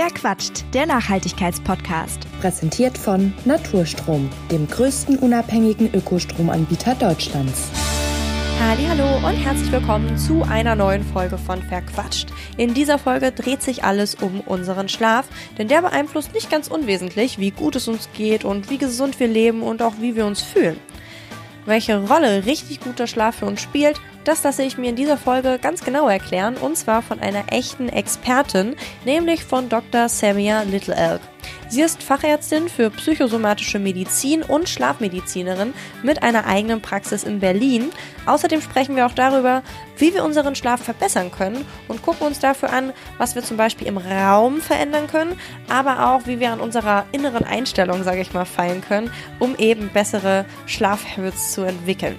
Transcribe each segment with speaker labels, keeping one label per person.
Speaker 1: Wer quatscht? Der Nachhaltigkeitspodcast.
Speaker 2: Präsentiert von Naturstrom, dem größten unabhängigen Ökostromanbieter Deutschlands.
Speaker 3: Hallo und herzlich willkommen zu einer neuen Folge von Verquatscht. In dieser Folge dreht sich alles um unseren Schlaf, denn der beeinflusst nicht ganz unwesentlich, wie gut es uns geht und wie gesund wir leben und auch wie wir uns fühlen. Welche Rolle richtig guter Schlaf für uns spielt, das lasse ich mir in dieser Folge ganz genau erklären und zwar von einer echten Expertin, nämlich von Dr. Samia Little Elk. Sie ist Fachärztin für psychosomatische Medizin und Schlafmedizinerin mit einer eigenen Praxis in Berlin. Außerdem sprechen wir auch darüber, wie wir unseren Schlaf verbessern können und gucken uns dafür an, was wir zum Beispiel im Raum verändern können, aber auch, wie wir an unserer inneren Einstellung, sage ich mal, feilen können, um eben bessere Schlafhabits zu entwickeln.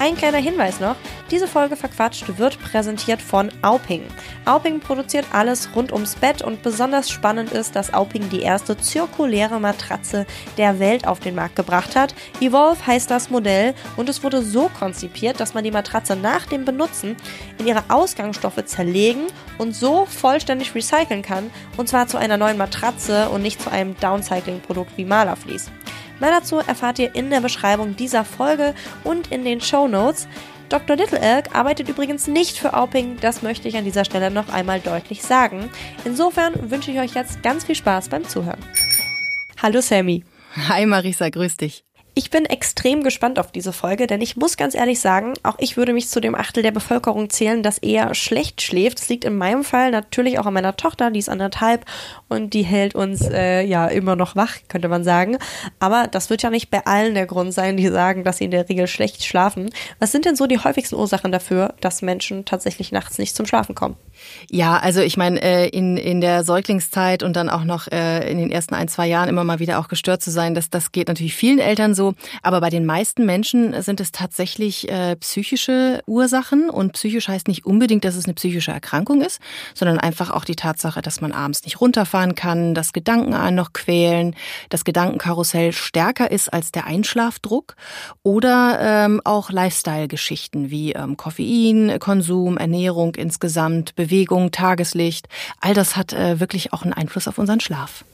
Speaker 3: Ein kleiner Hinweis noch, diese Folge Verquatscht wird präsentiert von Auping. Auping produziert alles rund ums Bett und besonders spannend ist, dass Auping die erste zirkuläre Matratze der Welt auf den Markt gebracht hat. Evolve heißt das Modell und es wurde so konzipiert, dass man die Matratze nach dem Benutzen in ihre Ausgangsstoffe zerlegen und so vollständig recyceln kann und zwar zu einer neuen Matratze und nicht zu einem Downcycling-Produkt wie Malerflies. Mehr dazu erfahrt ihr in der Beschreibung dieser Folge und in den Show Notes. Dr. Little Elk arbeitet übrigens nicht für Auping, das möchte ich an dieser Stelle noch einmal deutlich sagen. Insofern wünsche ich euch jetzt ganz viel Spaß beim Zuhören. Hallo Sammy.
Speaker 4: Hi Marisa, grüß dich.
Speaker 3: Ich bin extrem gespannt auf diese Folge, denn ich muss ganz ehrlich sagen, auch ich würde mich zu dem Achtel der Bevölkerung zählen, das eher schlecht schläft. Das liegt in meinem Fall natürlich auch an meiner Tochter, die ist anderthalb und die hält uns äh, ja immer noch wach, könnte man sagen. Aber das wird ja nicht bei allen der Grund sein, die sagen, dass sie in der Regel schlecht schlafen. Was sind denn so die häufigsten Ursachen dafür, dass Menschen tatsächlich nachts nicht zum Schlafen kommen?
Speaker 4: Ja, also ich meine, äh, in, in der Säuglingszeit und dann auch noch äh, in den ersten ein, zwei Jahren immer mal wieder auch gestört zu sein, das, das geht natürlich vielen Eltern so. Aber bei den meisten Menschen sind es tatsächlich äh, psychische Ursachen. Und psychisch heißt nicht unbedingt, dass es eine psychische Erkrankung ist, sondern einfach auch die Tatsache, dass man abends nicht runterfahren kann, dass Gedanken einen noch quälen, das Gedankenkarussell stärker ist als der Einschlafdruck oder ähm, auch Lifestyle-Geschichten wie ähm, Koffein, Konsum, Ernährung insgesamt, Bewegung Bewegung, Tageslicht, all das hat äh, wirklich auch einen Einfluss auf unseren Schlaf.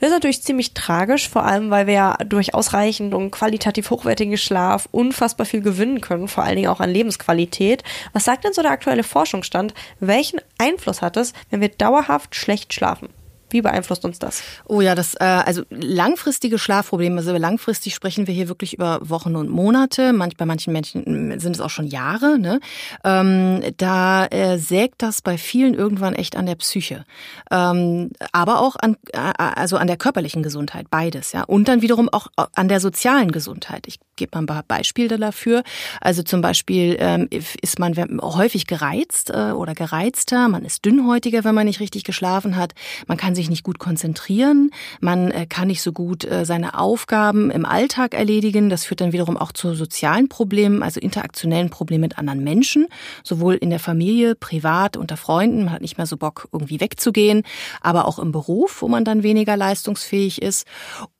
Speaker 3: Das ist natürlich ziemlich tragisch, vor allem weil wir ja durch ausreichend und qualitativ hochwertigen Schlaf unfassbar viel gewinnen können, vor allen Dingen auch an Lebensqualität. Was sagt denn so der aktuelle Forschungsstand? Welchen Einfluss hat es, wenn wir dauerhaft schlecht schlafen? Wie beeinflusst uns das?
Speaker 4: Oh ja, das äh, also langfristige Schlafprobleme. Also langfristig sprechen wir hier wirklich über Wochen und Monate. Manch, bei manchen Menschen sind es auch schon Jahre. Ne? Ähm, da äh, sägt das bei vielen irgendwann echt an der Psyche, ähm, aber auch an äh, also an der körperlichen Gesundheit, beides. Ja, und dann wiederum auch an der sozialen Gesundheit. Ich gebe mal ein paar Beispiele dafür. Also zum Beispiel ähm, ist man häufig gereizt äh, oder gereizter. Man ist dünnhäutiger, wenn man nicht richtig geschlafen hat. Man kann sich sich nicht gut konzentrieren, man äh, kann nicht so gut äh, seine Aufgaben im Alltag erledigen. Das führt dann wiederum auch zu sozialen Problemen, also interaktionellen Problemen mit anderen Menschen, sowohl in der Familie, privat, unter Freunden. Man hat nicht mehr so Bock, irgendwie wegzugehen, aber auch im Beruf, wo man dann weniger leistungsfähig ist.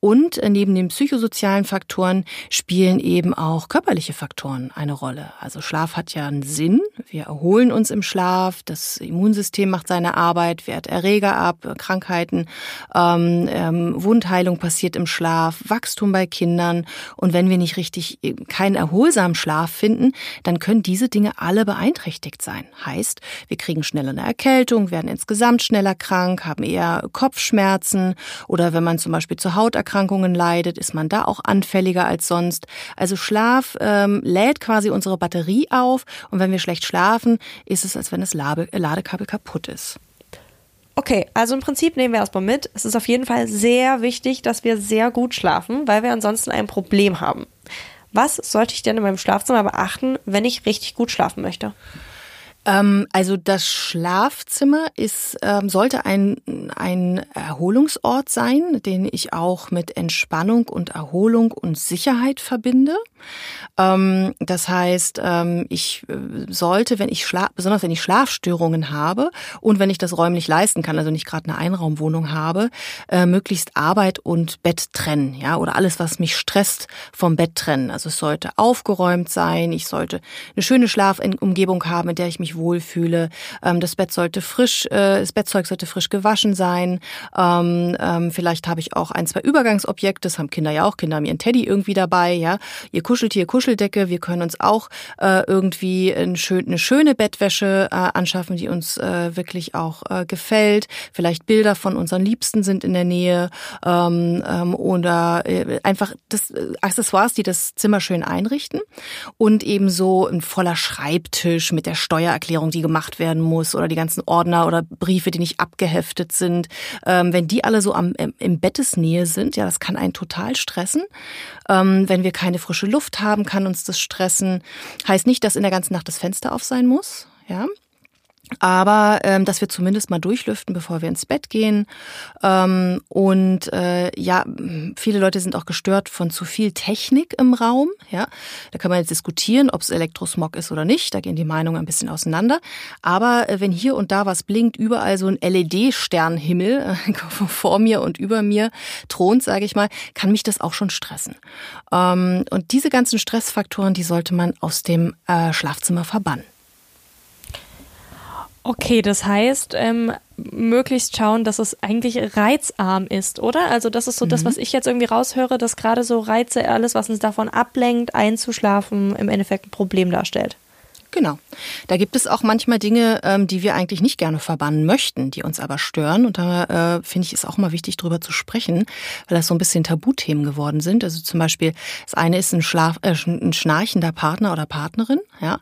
Speaker 4: Und äh, neben den psychosozialen Faktoren spielen eben auch körperliche Faktoren eine Rolle. Also Schlaf hat ja einen Sinn. Wir erholen uns im Schlaf, das Immunsystem macht seine Arbeit, wehrt Erreger ab, Krankheiten Krankheiten, ähm, ähm, Wundheilung passiert im Schlaf, Wachstum bei Kindern. Und wenn wir nicht richtig äh, keinen erholsamen Schlaf finden, dann können diese Dinge alle beeinträchtigt sein. Heißt, wir kriegen schneller eine Erkältung, werden insgesamt schneller krank, haben eher Kopfschmerzen oder wenn man zum Beispiel zu Hauterkrankungen leidet, ist man da auch anfälliger als sonst. Also Schlaf ähm, lädt quasi unsere Batterie auf und wenn wir schlecht schlafen, ist es, als wenn das Ladekabel kaputt ist.
Speaker 3: Okay, also im Prinzip nehmen wir erstmal mit. Es ist auf jeden Fall sehr wichtig, dass wir sehr gut schlafen, weil wir ansonsten ein Problem haben. Was sollte ich denn in meinem Schlafzimmer beachten, wenn ich richtig gut schlafen möchte?
Speaker 4: Ähm, also das Schlafzimmer ist, ähm, sollte ein, ein Erholungsort sein, den ich auch mit Entspannung und Erholung und Sicherheit verbinde. Ähm, das heißt, ähm, ich äh, sollte, wenn ich schlaf, besonders wenn ich Schlafstörungen habe und wenn ich das räumlich leisten kann, also nicht gerade eine Einraumwohnung habe, äh, möglichst Arbeit und Bett trennen, ja, oder alles, was mich stresst, vom Bett trennen. Also es sollte aufgeräumt sein, ich sollte eine schöne Schlafumgebung haben, in der ich mich mich wohlfühle. Ähm, das Bett sollte frisch, äh, das Bettzeug sollte frisch gewaschen sein. Ähm, ähm, vielleicht habe ich auch ein, zwei Übergangsobjekte, das haben Kinder ja auch. Kinder haben ihren Teddy irgendwie dabei, ja. Ihr Kuscheltier, Kuscheldecke. Wir können uns auch äh, irgendwie ein schön, eine schöne Bettwäsche äh, anschaffen, die uns äh, wirklich auch äh, gefällt. Vielleicht Bilder von unseren Liebsten sind in der Nähe ähm, ähm, oder äh, einfach das äh, Accessoires, die das Zimmer schön einrichten und ebenso ein voller Schreibtisch mit der Steuererklärung, die gemacht werden muss oder die ganzen Ordner oder Briefe, die nicht abgeheftet sind. Ähm, wenn die alle so am, im Bettesnähe sind, ja, das kann einen total stressen. Ähm, wenn wir keine frische Luft haben, kann uns das stressen. Heißt nicht, dass in der ganzen Nacht das Fenster auf sein muss. Ja, aber ähm, dass wir zumindest mal durchlüften, bevor wir ins Bett gehen. Ähm, und äh, ja, viele Leute sind auch gestört von zu viel Technik im Raum. Ja, da kann man jetzt diskutieren, ob es Elektrosmog ist oder nicht. Da gehen die Meinungen ein bisschen auseinander. Aber äh, wenn hier und da was blinkt, überall so ein LED-Sternhimmel äh, vor mir und über mir thront, sage ich mal, kann mich das auch schon stressen. Ähm, und diese ganzen Stressfaktoren, die sollte man aus dem äh, Schlafzimmer verbannen.
Speaker 3: Okay, das heißt, ähm, möglichst schauen, dass es eigentlich reizarm ist, oder? Also das ist so mhm. das, was ich jetzt irgendwie raushöre, dass gerade so Reize, alles, was uns davon ablenkt, einzuschlafen, im Endeffekt ein Problem darstellt.
Speaker 4: Genau. Da gibt es auch manchmal Dinge, ähm, die wir eigentlich nicht gerne verbannen möchten, die uns aber stören. Und da äh, finde ich es auch mal wichtig, drüber zu sprechen, weil das so ein bisschen Tabuthemen geworden sind. Also zum Beispiel, das eine ist ein, Schlaf, äh, ein schnarchender Partner oder Partnerin. Ja,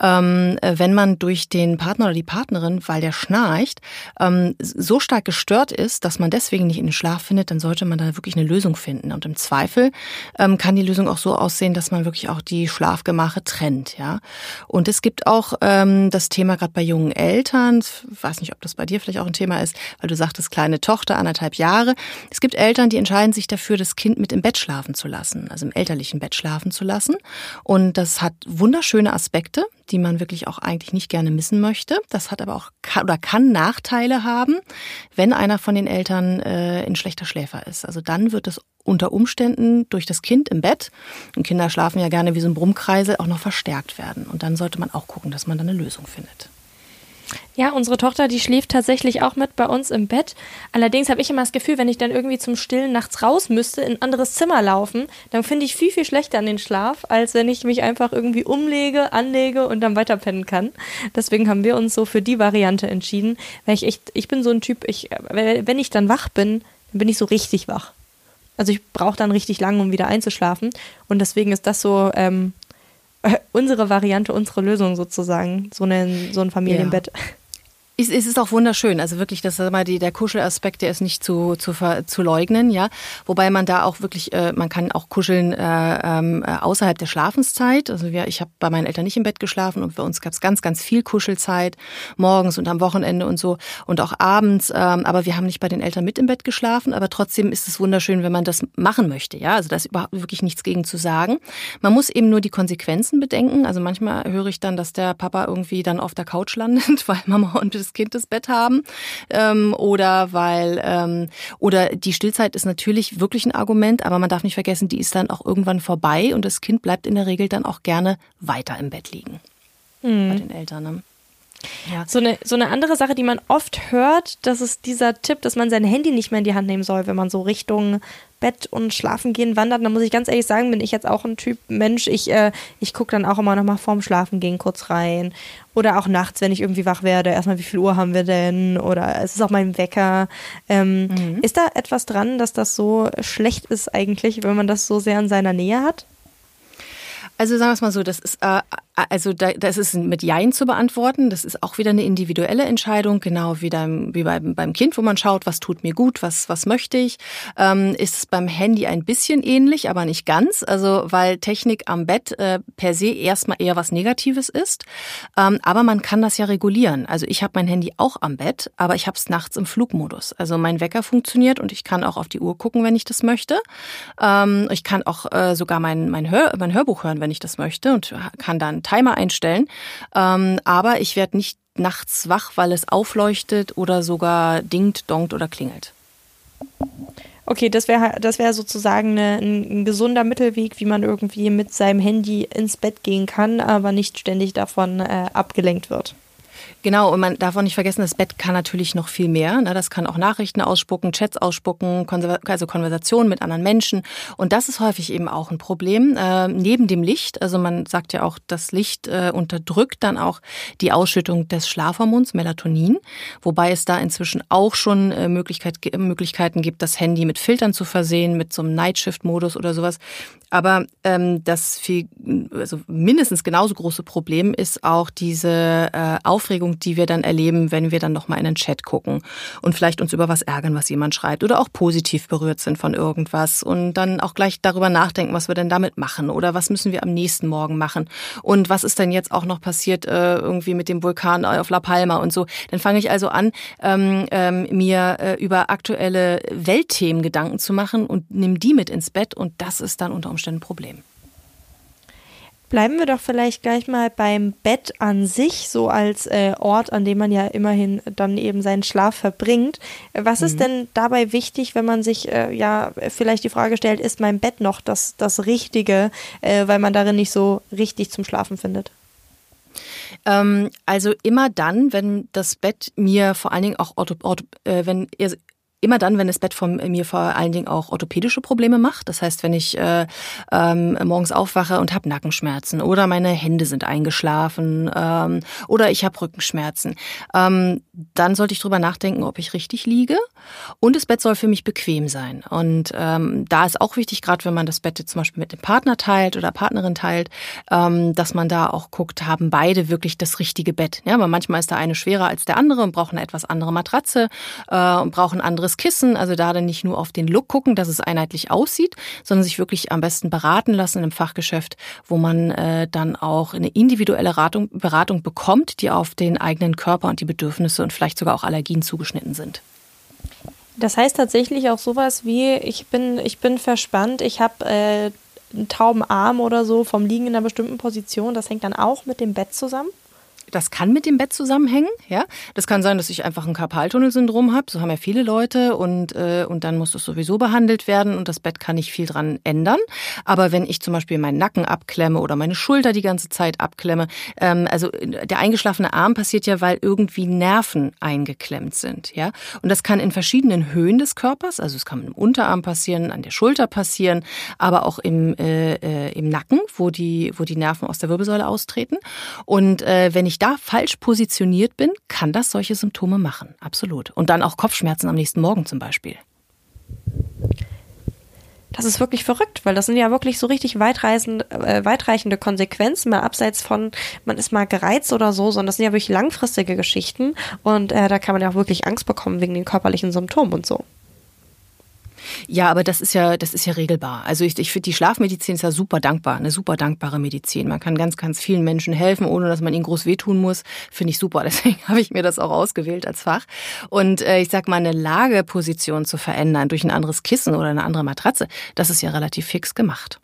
Speaker 4: ähm, äh, wenn man durch den Partner oder die Partnerin, weil der schnarcht, ähm, so stark gestört ist, dass man deswegen nicht in den Schlaf findet, dann sollte man da wirklich eine Lösung finden. Und im Zweifel ähm, kann die Lösung auch so aussehen, dass man wirklich auch die Schlafgemache trennt. Ja, und es gibt auch ähm, das Thema gerade bei jungen Eltern, ich weiß nicht, ob das bei dir vielleicht auch ein Thema ist, weil du sagtest, kleine Tochter, anderthalb Jahre. Es gibt Eltern, die entscheiden sich dafür, das Kind mit im Bett schlafen zu lassen, also im elterlichen Bett schlafen zu lassen. Und das hat wunderschöne Aspekte, die man wirklich auch eigentlich nicht gerne missen möchte. Das hat aber auch oder kann Nachteile haben, wenn einer von den Eltern äh, ein schlechter Schläfer ist. Also dann wird es unter Umständen durch das Kind im Bett, und Kinder schlafen ja gerne wie so ein Brummkreisel, auch noch verstärkt werden. Und dann sollte man auch gucken, dass man da eine Lösung findet.
Speaker 3: Ja, unsere Tochter, die schläft tatsächlich auch mit bei uns im Bett. Allerdings habe ich immer das Gefühl, wenn ich dann irgendwie zum Stillen nachts raus müsste, in ein anderes Zimmer laufen, dann finde ich viel, viel schlechter an den Schlaf, als wenn ich mich einfach irgendwie umlege, anlege und dann weiterpennen kann. Deswegen haben wir uns so für die Variante entschieden, weil ich echt, ich bin so ein Typ, ich, wenn ich dann wach bin, dann bin ich so richtig wach. Also ich brauche dann richtig lange, um wieder einzuschlafen. Und deswegen ist das so ähm, unsere Variante, unsere Lösung sozusagen, so, ein so ein Familienbett. Ja.
Speaker 4: Es ist auch wunderschön. Also wirklich, das mal die, der Kuschelaspekt, der ist nicht zu, zu, zu leugnen, ja. Wobei man da auch wirklich, äh, man kann auch kuscheln äh, ähm, äh, außerhalb der Schlafenszeit. Also wir, ich habe bei meinen Eltern nicht im Bett geschlafen und bei uns gab es ganz, ganz viel Kuschelzeit, morgens und am Wochenende und so und auch abends. Ähm, aber wir haben nicht bei den Eltern mit im Bett geschlafen, aber trotzdem ist es wunderschön, wenn man das machen möchte, ja. Also da ist überhaupt wirklich nichts gegen zu sagen. Man muss eben nur die Konsequenzen bedenken. Also manchmal höre ich dann, dass der Papa irgendwie dann auf der Couch landet, weil Mama und das das Kind das Bett haben ähm, oder weil ähm, oder die Stillzeit ist natürlich wirklich ein Argument, aber man darf nicht vergessen, die ist dann auch irgendwann vorbei und das Kind bleibt in der Regel dann auch gerne weiter im Bett liegen mhm. bei den Eltern. Ne?
Speaker 3: Ja. So, eine, so eine andere Sache, die man oft hört, das ist dieser Tipp, dass man sein Handy nicht mehr in die Hand nehmen soll, wenn man so Richtung Bett und Schlafen gehen wandert. Da muss ich ganz ehrlich sagen, bin ich jetzt auch ein Typ Mensch. Ich, äh, ich gucke dann auch immer noch mal vorm Schlafen gehen kurz rein. Oder auch nachts, wenn ich irgendwie wach werde, erstmal, wie viel Uhr haben wir denn? Oder es ist auch mein Wecker. Ähm, mhm. Ist da etwas dran, dass das so schlecht ist eigentlich, wenn man das so sehr in seiner Nähe hat?
Speaker 4: Also sagen wir es mal so, das ist äh, also da, das ist mit Jein zu beantworten. Das ist auch wieder eine individuelle Entscheidung, genau wie, dein, wie beim, beim Kind, wo man schaut, was tut mir gut, was, was möchte ich. Ähm, ist es beim Handy ein bisschen ähnlich, aber nicht ganz. Also weil Technik am Bett äh, per se erstmal eher was Negatives ist. Ähm, aber man kann das ja regulieren. Also ich habe mein Handy auch am Bett, aber ich habe es nachts im Flugmodus. Also mein Wecker funktioniert und ich kann auch auf die Uhr gucken, wenn ich das möchte. Ähm, ich kann auch äh, sogar mein, mein, Hör, mein Hörbuch hören, wenn ich das möchte und kann dann Timer einstellen. Ähm, aber ich werde nicht nachts wach, weil es aufleuchtet oder sogar dingt, dongt oder klingelt.
Speaker 3: Okay, das wäre das wär sozusagen eine, ein, ein, gesunder Mittelweg, wie man irgendwie mit seinem Handy ins Bett gehen kann, aber nicht ständig davon äh, abgelenkt wird.
Speaker 4: Genau, und man darf auch nicht vergessen, das Bett kann natürlich noch viel mehr. Ne? Das kann auch Nachrichten ausspucken, Chats ausspucken, also Konversationen mit anderen Menschen. Und das ist häufig eben auch ein Problem. Äh, neben dem Licht, also man sagt ja auch, das Licht äh, unterdrückt dann auch die Ausschüttung des Schlafhormons Melatonin, wobei es da inzwischen auch schon äh, Möglichkeit, Möglichkeiten gibt, das Handy mit Filtern zu versehen, mit so einem Nightshift-Modus oder sowas. Aber ähm, das viel, also mindestens genauso große Problem ist auch diese äh, Aufregung, die wir dann erleben, wenn wir dann nochmal in den Chat gucken und vielleicht uns über was ärgern, was jemand schreibt oder auch positiv berührt sind von irgendwas und dann auch gleich darüber nachdenken, was wir denn damit machen oder was müssen wir am nächsten Morgen machen und was ist denn jetzt auch noch passiert äh, irgendwie mit dem Vulkan auf La Palma und so. Dann fange ich also an, ähm, ähm, mir äh, über aktuelle Weltthemen Gedanken zu machen und nehme die mit ins Bett und das ist dann unter Umständen ein Problem.
Speaker 3: Bleiben wir doch vielleicht gleich mal beim Bett an sich, so als äh, Ort, an dem man ja immerhin dann eben seinen Schlaf verbringt. Was mhm. ist denn dabei wichtig, wenn man sich äh, ja vielleicht die Frage stellt, ist mein Bett noch das, das Richtige, äh, weil man darin nicht so richtig zum Schlafen findet?
Speaker 4: Ähm, also immer dann, wenn das Bett mir vor allen Dingen auch, ortho, ortho, äh, wenn immer dann, wenn das Bett von mir vor allen Dingen auch orthopädische Probleme macht. Das heißt, wenn ich äh, ähm, morgens aufwache und habe Nackenschmerzen oder meine Hände sind eingeschlafen ähm, oder ich habe Rückenschmerzen, ähm, dann sollte ich drüber nachdenken, ob ich richtig liege. Und das Bett soll für mich bequem sein. Und ähm, da ist auch wichtig, gerade wenn man das Bett zum Beispiel mit dem Partner teilt oder Partnerin teilt, ähm, dass man da auch guckt, haben beide wirklich das richtige Bett. Ja, weil manchmal ist der eine schwerer als der andere und braucht eine etwas andere Matratze äh, und braucht ein anderes Kissen. Also da dann nicht nur auf den Look gucken, dass es einheitlich aussieht, sondern sich wirklich am besten beraten lassen im Fachgeschäft, wo man äh, dann auch eine individuelle Beratung, Beratung bekommt, die auf den eigenen Körper und die Bedürfnisse und vielleicht sogar auch Allergien zugeschnitten sind.
Speaker 3: Das heißt tatsächlich auch sowas wie, ich bin, ich bin verspannt, ich habe äh, einen tauben Arm oder so vom Liegen in einer bestimmten Position. Das hängt dann auch mit dem Bett zusammen?
Speaker 4: Das kann mit dem Bett zusammenhängen. Ja, das kann sein, dass ich einfach ein Karpaltunnelsyndrom habe. So haben ja viele Leute und äh, und dann muss das sowieso behandelt werden und das Bett kann nicht viel dran ändern. Aber wenn ich zum Beispiel meinen Nacken abklemme oder meine Schulter die ganze Zeit abklemme, ähm, also der eingeschlafene Arm passiert ja, weil irgendwie Nerven eingeklemmt sind. Ja, und das kann in verschiedenen Höhen des Körpers, also es kann im Unterarm passieren, an der Schulter passieren, aber auch im äh, äh, im Nacken, wo die wo die Nerven aus der Wirbelsäule austreten. Und äh, wenn ich ich da falsch positioniert bin, kann das solche Symptome machen. Absolut. Und dann auch Kopfschmerzen am nächsten Morgen zum Beispiel.
Speaker 3: Das ist wirklich verrückt, weil das sind ja wirklich so richtig äh, weitreichende Konsequenzen, mal abseits von, man ist mal gereizt oder so, sondern das sind ja wirklich langfristige Geschichten und äh, da kann man ja auch wirklich Angst bekommen wegen den körperlichen Symptomen und so.
Speaker 4: Ja, aber das ist ja, das ist ja regelbar. Also ich, ich finde, die Schlafmedizin ist ja super dankbar, eine super dankbare Medizin. Man kann ganz, ganz vielen Menschen helfen, ohne dass man ihnen groß wehtun muss. Finde ich super. Deswegen habe ich mir das auch ausgewählt als Fach. Und äh, ich sag mal, eine Lageposition zu verändern durch ein anderes Kissen oder eine andere Matratze, das ist ja relativ fix gemacht.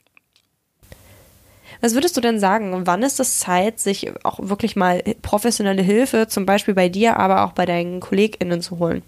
Speaker 3: Was würdest du denn sagen? Wann ist es Zeit, sich auch wirklich mal professionelle Hilfe, zum Beispiel bei dir, aber auch bei deinen KollegInnen zu holen?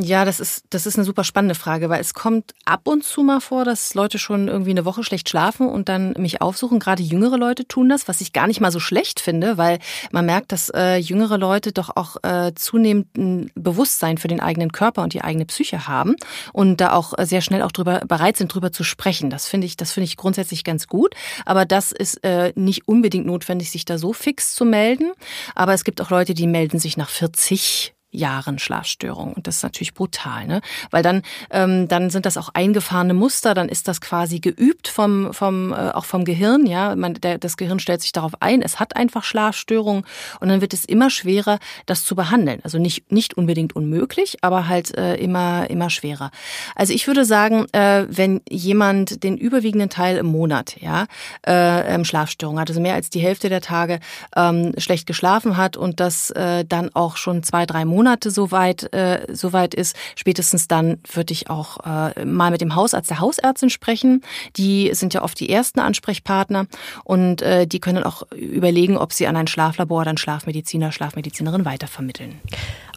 Speaker 4: Ja, das ist, das ist eine super spannende Frage, weil es kommt ab und zu mal vor, dass Leute schon irgendwie eine Woche schlecht schlafen und dann mich aufsuchen. Gerade jüngere Leute tun das, was ich gar nicht mal so schlecht finde, weil man merkt, dass äh, jüngere Leute doch auch äh, zunehmend ein Bewusstsein für den eigenen Körper und die eigene Psyche haben und da auch sehr schnell auch drüber bereit sind, drüber zu sprechen. Das finde ich, das finde ich grundsätzlich ganz gut. Aber das ist äh, nicht unbedingt notwendig, sich da so fix zu melden. Aber es gibt auch Leute, die melden sich nach 40 Jahren Schlafstörung. Und das ist natürlich brutal, ne? Weil dann, ähm, dann sind das auch eingefahrene Muster, dann ist das quasi geübt vom, vom, äh, auch vom Gehirn, ja. Man, der, das Gehirn stellt sich darauf ein, es hat einfach Schlafstörungen und dann wird es immer schwerer, das zu behandeln. Also nicht, nicht unbedingt unmöglich, aber halt äh, immer, immer schwerer. Also ich würde sagen, äh, wenn jemand den überwiegenden Teil im Monat, ja, äh, ähm, Schlafstörung hat, also mehr als die Hälfte der Tage ähm, schlecht geschlafen hat und das äh, dann auch schon zwei, drei Monate Monate soweit äh, soweit ist, spätestens dann würde ich auch äh, mal mit dem Hausarzt der Hausärztin sprechen. Die sind ja oft die ersten Ansprechpartner und äh, die können auch überlegen, ob sie an ein Schlaflabor oder einen Schlafmediziner, Schlafmedizinerin weitervermitteln.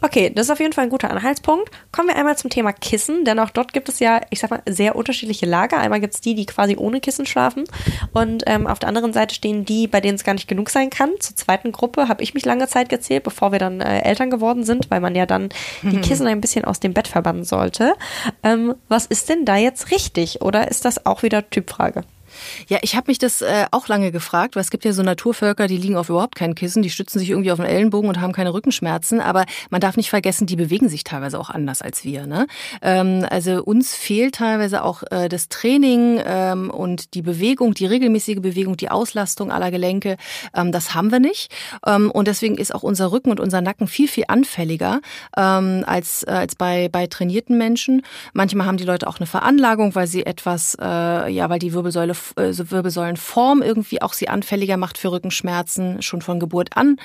Speaker 3: Okay, das ist auf jeden Fall ein guter Anhaltspunkt. Kommen wir einmal zum Thema Kissen, denn auch dort gibt es ja, ich sag mal, sehr unterschiedliche Lager. Einmal gibt es die, die quasi ohne Kissen schlafen und ähm, auf der anderen Seite stehen die, bei denen es gar nicht genug sein kann. Zur zweiten Gruppe habe ich mich lange Zeit gezählt, bevor wir dann äh, Eltern geworden sind, weil man ja dann die Kissen ein bisschen aus dem Bett verbannen sollte. Ähm, was ist denn da jetzt richtig oder ist das auch wieder Typfrage?
Speaker 4: Ja, ich habe mich das äh, auch lange gefragt, weil es gibt ja so Naturvölker, die liegen auf überhaupt kein Kissen, die stützen sich irgendwie auf den Ellenbogen und haben keine Rückenschmerzen. Aber man darf nicht vergessen, die bewegen sich teilweise auch anders als wir. Ne? Ähm, also uns fehlt teilweise auch äh, das Training ähm, und die Bewegung, die regelmäßige Bewegung, die Auslastung aller Gelenke. Ähm, das haben wir nicht. Ähm, und deswegen ist auch unser Rücken und unser Nacken viel, viel anfälliger ähm, als, äh, als bei, bei trainierten Menschen. Manchmal haben die Leute auch eine Veranlagung, weil sie etwas, äh, ja, weil die Wirbelsäule so Wirbelsäulenform irgendwie auch sie anfälliger macht für Rückenschmerzen schon von Geburt an.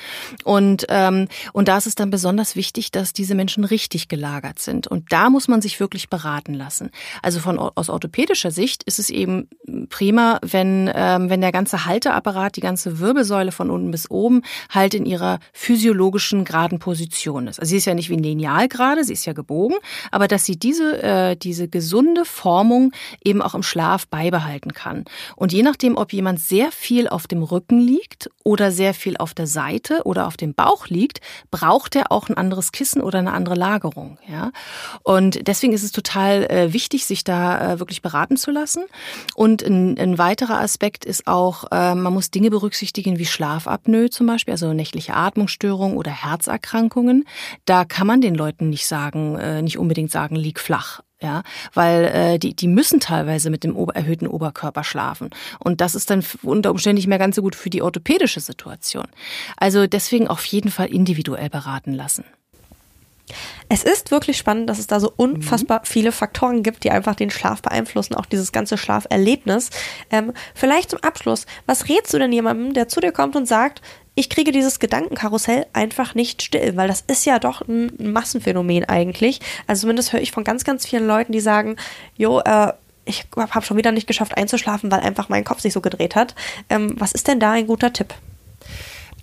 Speaker 4: Und, ähm, und da ist es dann besonders wichtig, dass diese Menschen richtig gelagert sind. Und da muss man sich wirklich beraten lassen. Also von aus orthopädischer Sicht ist es eben prima, wenn, ähm, wenn der ganze Halteapparat, die ganze Wirbelsäule von unten bis oben halt in ihrer physiologischen geraden Position ist. Also sie ist ja nicht wie lineal gerade, sie ist ja gebogen, aber dass sie diese, äh, diese gesunde Formung eben auch im Schlaf beibehalten kann. Und je nachdem, ob jemand sehr viel auf dem Rücken liegt oder sehr viel auf der Seite oder auf dem Bauch liegt, braucht er auch ein anderes Kissen oder eine andere Lagerung. Ja? Und deswegen ist es total äh, wichtig, sich da äh, wirklich beraten zu lassen. Und ein, ein weiterer Aspekt ist auch, äh, man muss Dinge berücksichtigen wie Schlafapnoe zum Beispiel, also nächtliche Atmungsstörungen oder Herzerkrankungen. Da kann man den Leuten nicht sagen, äh, nicht unbedingt sagen, lieg flach ja, weil äh, die die müssen teilweise mit dem Ober erhöhten Oberkörper schlafen und das ist dann unter Umständen nicht mehr ganz so gut für die orthopädische Situation. Also deswegen auf jeden Fall individuell beraten lassen.
Speaker 3: Es ist wirklich spannend, dass es da so unfassbar mhm. viele Faktoren gibt, die einfach den Schlaf beeinflussen, auch dieses ganze Schlaferlebnis. Ähm, vielleicht zum Abschluss, was rätst du denn jemandem, der zu dir kommt und sagt, ich kriege dieses Gedankenkarussell einfach nicht still, weil das ist ja doch ein Massenphänomen eigentlich. Also zumindest höre ich von ganz, ganz vielen Leuten, die sagen, jo, äh, ich habe schon wieder nicht geschafft einzuschlafen, weil einfach mein Kopf sich so gedreht hat. Ähm, was ist denn da ein guter Tipp?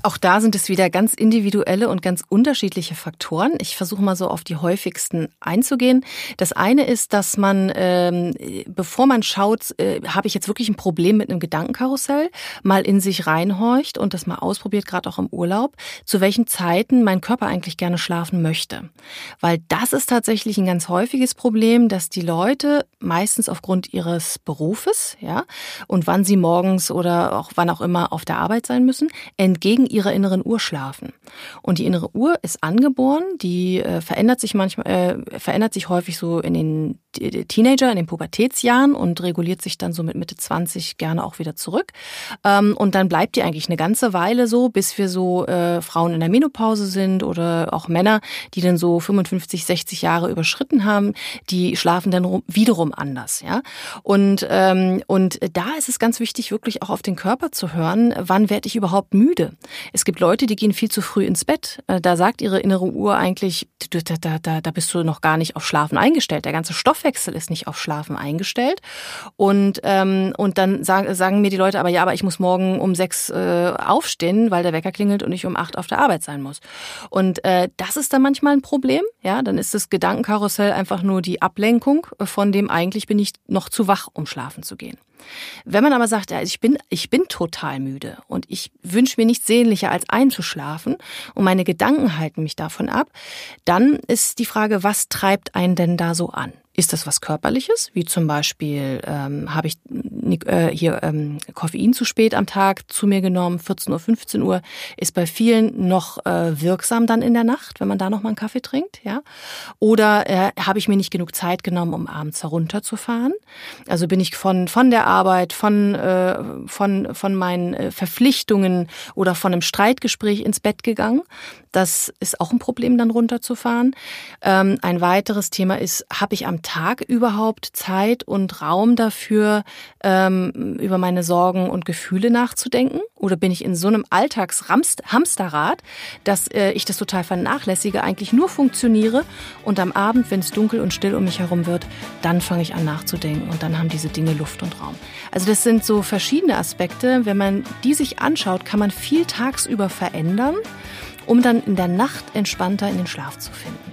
Speaker 4: Auch da sind es wieder ganz individuelle und ganz unterschiedliche Faktoren. Ich versuche mal so auf die häufigsten einzugehen. Das eine ist, dass man, ähm, bevor man schaut, äh, habe ich jetzt wirklich ein Problem mit einem Gedankenkarussell, mal in sich reinhorcht und das mal ausprobiert, gerade auch im Urlaub, zu welchen Zeiten mein Körper eigentlich gerne schlafen möchte. Weil das ist tatsächlich ein ganz häufiges Problem, dass die Leute meistens aufgrund ihres Berufes, ja, und wann sie morgens oder auch wann auch immer auf der Arbeit sein müssen, entgegen ihrer inneren Uhr schlafen. Und die innere Uhr ist angeboren, die äh, verändert sich manchmal, äh, verändert sich häufig so in den Teenager, in den Pubertätsjahren und reguliert sich dann so mit Mitte 20 gerne auch wieder zurück. Ähm, und dann bleibt die eigentlich eine ganze Weile so, bis wir so äh, Frauen in der Menopause sind oder auch Männer, die dann so 55, 60 Jahre überschritten haben, die schlafen dann wiederum anders, ja. Und ähm, und da ist es ganz wichtig, wirklich auch auf den Körper zu hören, wann werde ich überhaupt müde? Es gibt Leute, die gehen viel zu früh ins Bett. Äh, da sagt ihre innere Uhr eigentlich, da, da, da bist du noch gar nicht auf Schlafen eingestellt. Der ganze Stoffwechsel ist nicht auf Schlafen eingestellt. Und, ähm, und dann sagen, sagen mir die Leute aber, ja, aber ich muss morgen um sechs äh, aufstehen, weil der Wecker klingelt und ich um acht auf der Arbeit sein muss. Und äh, das ist dann manchmal ein Problem. Ja, dann ist das Gedankenkarussell einfach nur die Ablenkung von dem eigentlich bin ich noch zu wach, um schlafen zu gehen. Wenn man aber sagt, ja, ich bin, ich bin total müde und ich wünsche mir nichts sehnlicher als einzuschlafen und meine Gedanken halten mich davon ab, dann ist die Frage, was treibt einen denn da so an? Ist das was Körperliches, wie zum Beispiel ähm, habe ich äh, hier ähm, Koffein zu spät am Tag zu mir genommen, 14 Uhr, 15 Uhr, ist bei vielen noch äh, wirksam dann in der Nacht, wenn man da noch mal einen Kaffee trinkt, ja? Oder äh, habe ich mir nicht genug Zeit genommen, um abends herunterzufahren? Also bin ich von von der Arbeit, von äh, von von meinen äh, Verpflichtungen oder von einem Streitgespräch ins Bett gegangen? Das ist auch ein Problem, dann runterzufahren. Ähm, ein weiteres Thema ist, habe ich am Tag überhaupt Zeit und Raum dafür, ähm, über meine Sorgen und Gefühle nachzudenken? Oder bin ich in so einem Alltagshamsterrad, dass äh, ich das total vernachlässige, eigentlich nur funktioniere und am Abend, wenn es dunkel und still um mich herum wird, dann fange ich an nachzudenken und dann haben diese Dinge Luft und Raum. Also das sind so verschiedene Aspekte. Wenn man die sich anschaut, kann man viel tagsüber verändern, um dann in der Nacht entspannter in den Schlaf zu finden.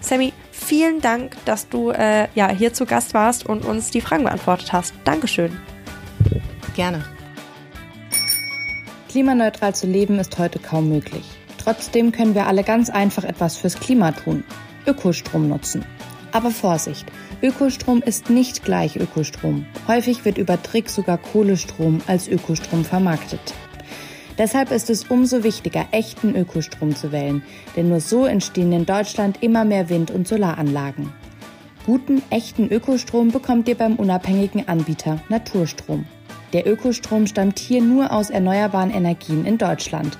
Speaker 3: Sammy, vielen Dank, dass du äh, ja, hier zu Gast warst und uns die Fragen beantwortet hast. Dankeschön.
Speaker 4: Gerne.
Speaker 2: Klimaneutral zu leben ist heute kaum möglich. Trotzdem können wir alle ganz einfach etwas fürs Klima tun. Ökostrom nutzen. Aber Vorsicht, Ökostrom ist nicht gleich Ökostrom. Häufig wird über Trick sogar Kohlestrom als Ökostrom vermarktet. Deshalb ist es umso wichtiger, echten Ökostrom zu wählen, denn nur so entstehen in Deutschland immer mehr Wind- und Solaranlagen. Guten, echten Ökostrom bekommt ihr beim unabhängigen Anbieter Naturstrom. Der Ökostrom stammt hier nur aus erneuerbaren Energien in Deutschland.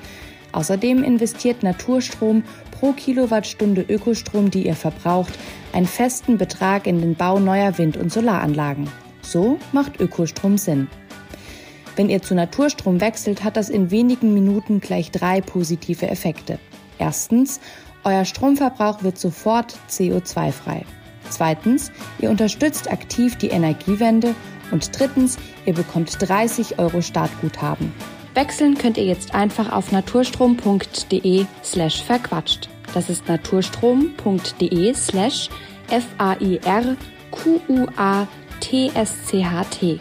Speaker 2: Außerdem investiert Naturstrom pro Kilowattstunde Ökostrom, die ihr verbraucht, einen festen Betrag in den Bau neuer Wind- und Solaranlagen. So macht Ökostrom Sinn. Wenn ihr zu Naturstrom wechselt, hat das in wenigen Minuten gleich drei positive Effekte. Erstens, euer Stromverbrauch wird sofort CO2-frei. Zweitens, ihr unterstützt aktiv die Energiewende. Und drittens, ihr bekommt 30 Euro Startguthaben. Wechseln könnt ihr jetzt einfach auf naturstrom.de slash verquatscht. Das ist naturstrom.de slash F-A-I-R-Q-U-A-T-S-C-H-T.